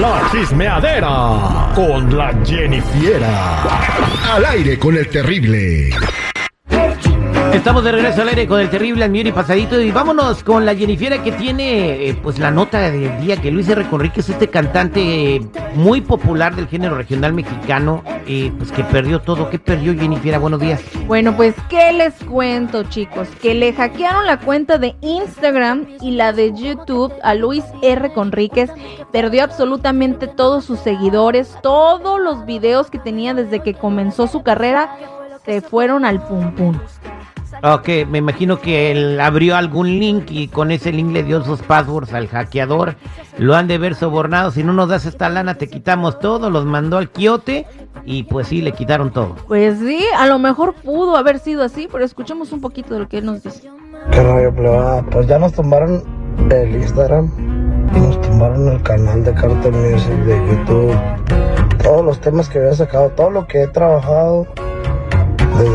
La chismeadera con la Jennifiera. Al aire con el terrible. Estamos de regreso al aire con el terrible al y pasadito y vámonos con la Jennifiera que tiene eh, pues la nota del día que Luis R. Conríquez, este cantante muy popular del género regional mexicano, eh, pues que perdió todo. ¿Qué perdió Jennifiera? Buenos días. Bueno, pues qué les cuento chicos, que le hackearon la cuenta de Instagram y la de YouTube a Luis R. Conríquez, perdió absolutamente todos sus seguidores, todos los videos que tenía desde que comenzó su carrera se fueron al pum pum. Ok, me imagino que él abrió algún link y con ese link le dio sus passwords al hackeador. Lo han de ver sobornado. Si no nos das esta lana, te quitamos todo. Los mandó al quiote y pues sí, le quitaron todo. Pues sí, a lo mejor pudo haber sido así, pero escuchemos un poquito de lo que él nos dice. ¿Qué rollo, plebada? Pues ya nos tumbaron el Instagram y nos tumbaron el canal de Cartel Music de YouTube. Todos los temas que había sacado, todo lo que he trabajado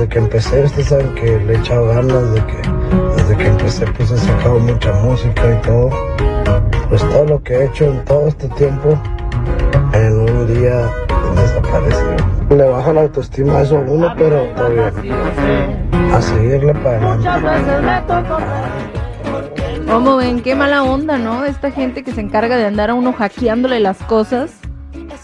desde que empecé, ustedes saben que le he echado ganas, de que, desde que empecé pues he sacado mucha música y todo. Pues todo lo que he hecho en todo este tiempo, en un día desapareció. Le baja la autoestima a eso uno, pero todavía A seguirle para adelante. ¿Cómo ven? Qué mala onda, ¿no? Esta gente que se encarga de andar a uno hackeándole las cosas.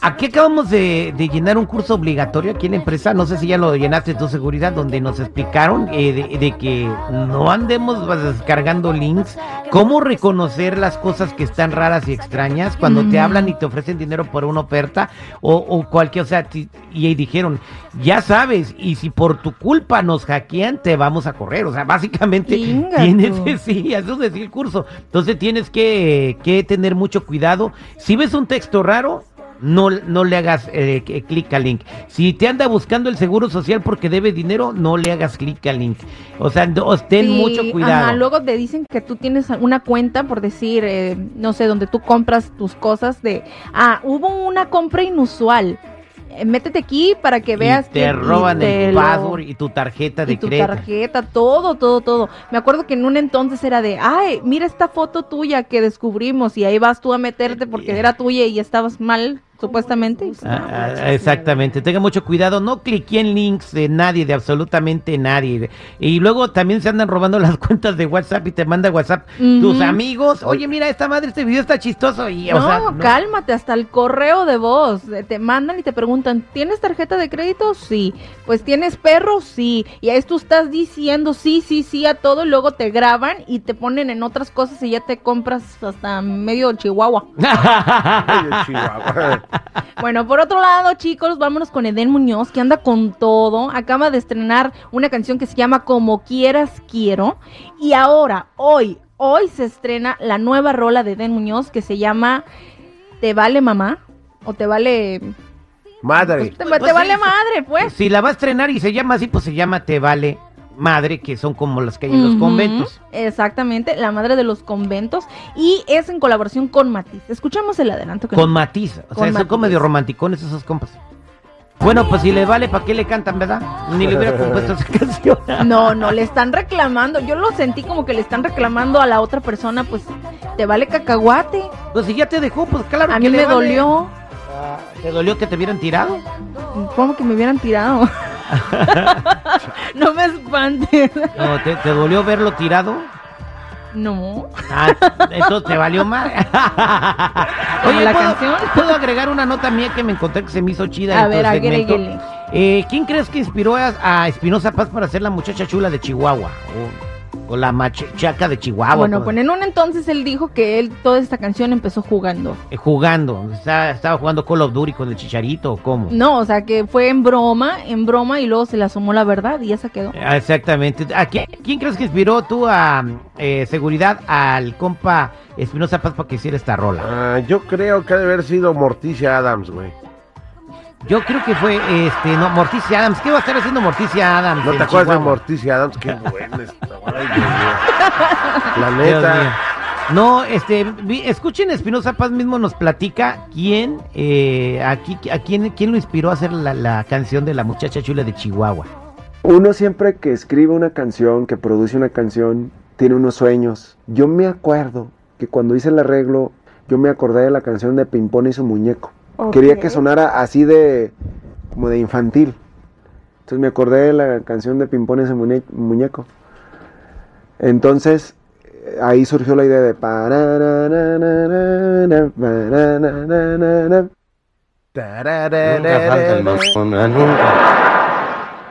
Aquí acabamos de, llenar un curso obligatorio aquí en la empresa, no sé si ya lo llenaste tu seguridad, donde nos explicaron eh, de, que no andemos descargando links, cómo reconocer las cosas que están raras y extrañas cuando te hablan y te ofrecen dinero por una oferta o, cualquier, o sea, y, dijeron, ya sabes, y si por tu culpa nos hackean, te vamos a correr, o sea, básicamente tienes, sí, eso es decir el curso, entonces tienes que, que tener mucho cuidado, si ves un texto raro, no, no le hagas eh, clic al link. Si te anda buscando el seguro social porque debe dinero, no le hagas clic al link. O sea, ten mucho cuidado. luego te dicen que tú tienes una cuenta, por decir, eh, no sé, donde tú compras tus cosas de, ah, hubo una compra inusual eh, métete aquí para que veas y te roban el password y tu tarjeta de y tu tarjeta, todo, todo, todo. Me acuerdo que en un entonces era de, ay, mira esta foto tuya que descubrimos y ahí vas tú a meterte porque era tuya y estabas mal supuestamente. Ah, ah, exactamente, tenga mucho cuidado, no clique en links de nadie, de absolutamente nadie. Y luego también se andan robando las cuentas de WhatsApp y te manda WhatsApp tus amigos, oye, mira, esta madre, este video está chistoso. Y, no, cálmate, hasta el correo de voz, te mandan y te preguntan, ¿tienes tarjeta de crédito? Sí. Pues tienes perro, sí. Y ahí tú estás diciendo sí, sí, sí a todo y luego te graban y te ponen en otras cosas y ya te compras hasta medio Chihuahua. medio Chihuahua. Bueno, por otro lado, chicos, vámonos con Eden Muñoz, que anda con todo. Acaba de estrenar una canción que se llama Como quieras quiero. Y ahora, hoy, hoy se estrena la nueva rola de Eden Muñoz que se llama Te vale mamá o te vale madre. Pues, te, vale madre, pues. Si la va a estrenar y se llama así, pues se llama Te vale madre que son como las que hay en los conventos. Exactamente, la madre de los conventos y es en colaboración con Matiz. Escuchamos el adelanto. con Matiz, o sea, son como medio romanticones esos compas. Bueno, pues si le vale, ¿para qué le cantan, verdad? Ni le hubiera compuesto esa canción. No, no, le están reclamando. Yo lo sentí como que le están reclamando a la otra persona, pues, ¿te vale cacahuate? Pues si ya te dejó, pues claro a mí me dolió. ¿Te dolió que te hubieran tirado? ¿Cómo que me hubieran tirado? no me espantes. ¿te, dolió verlo tirado? No. Ah, eso te valió mal. Oye, la canción. ¿Puedo agregar una nota mía que me encontré que se me hizo chida? A ver, agréguele. Eh, ¿Quién crees que inspiró a, a, Espinosa Paz para ser la muchacha chula de Chihuahua? O la machaca de Chihuahua. Bueno, pues en un entonces él dijo que él toda esta canción empezó jugando. Eh, jugando, estaba, jugando Call of Duty con el chicharito, ¿o ¿cómo? No, o sea que fue en broma, en broma y luego se le asomó la verdad y ya se quedó. Ah, exactamente. ¿A quién, crees que inspiró tú a eh, seguridad al compa Espinosa Paz para que hiciera esta rola? Ah, yo creo que debe haber sido Morticia Adams, güey. Yo creo que fue, este, no, Morticia Adams. ¿Qué va a estar haciendo Morticia Adams? ¿No te acuerdas de Morticia Adams? Qué buena esta, La neta. No, este, escuchen, Espinosa Paz mismo nos platica quién, eh, aquí, a quién, quién lo inspiró a hacer la, la canción de la muchacha chula de Chihuahua. Uno siempre que escribe una canción, que produce una canción, tiene unos sueños. Yo me acuerdo que cuando hice el arreglo yo me acordé de la canción de Pimpón y su muñeco. Quería que sonara así de, como de infantil. Entonces me acordé de la canción de su muñe- muñeco. Entonces, eh, ahí surgió la idea de... pararararara, pararararara. Nunca falta el mamona, nunca.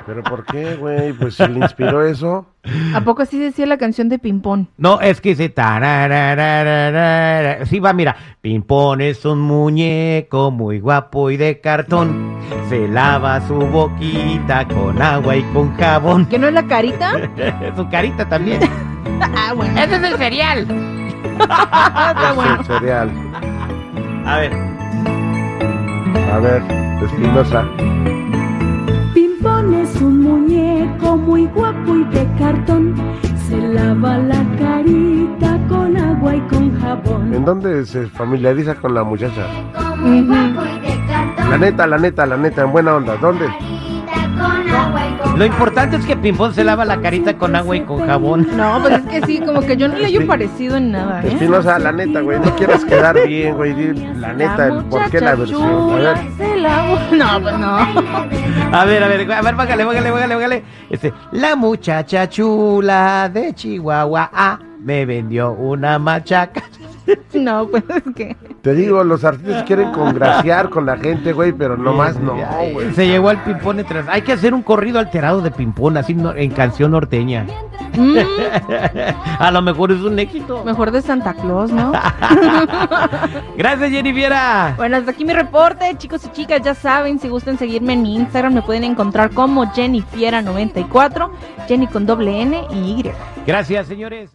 ¿Pero por qué, güey? Pues si le inspiró eso. ¿A poco así decía la canción de Pimpón? No, es que dice tararararara. Sí, va, mira. Pimpón es un muñeco muy guapo y de cartón. Se lava su boquita con agua y con jabón. ¿Que no es la carita? su carita también. ah, bueno. Ese es el cereal. Está Es bueno. el cereal. A ver. A ver, Espinosa. Un muñeco muy guapo y de cartón. Se lava la carita con agua y con jabón. ¿En dónde se familiariza con la muchacha? Ujú. La neta, la neta, la neta, en buena onda. ¿Dónde? Lo importante es que Pimpón se lava la carita con agua y con jabón. No, pues es que sí, como que yo no le hallo parecido en nada, ¿eh? Espinosa, la neta, güey. No quieras quedar bien, güey. di La neta, el por qué la versión. A ver. No, pues no. A ver, a ver, a ver, bájale, bájale, bájale, bájale. Este, la muchacha chula de Chihuahua ah, me vendió una machaca. No, pues es que. Te digo, los artistas quieren congraciar con la gente, güey, pero nomás no, güey. Se llevó al Pimpón detrás. Hay que hacer un corrido alterado de Pimpón, así no- en canción norteña. mm, A lo mejor es un éxito. mejor de Santa Claus, ¿no? Gracias, Jennifiera. Bueno, hasta aquí mi reporte, chicos y chicas. Ya saben, si gustan seguirme en mi Instagram, me pueden encontrar como Jennifiera94, Jenny con doble N y Y. Gracias, señores.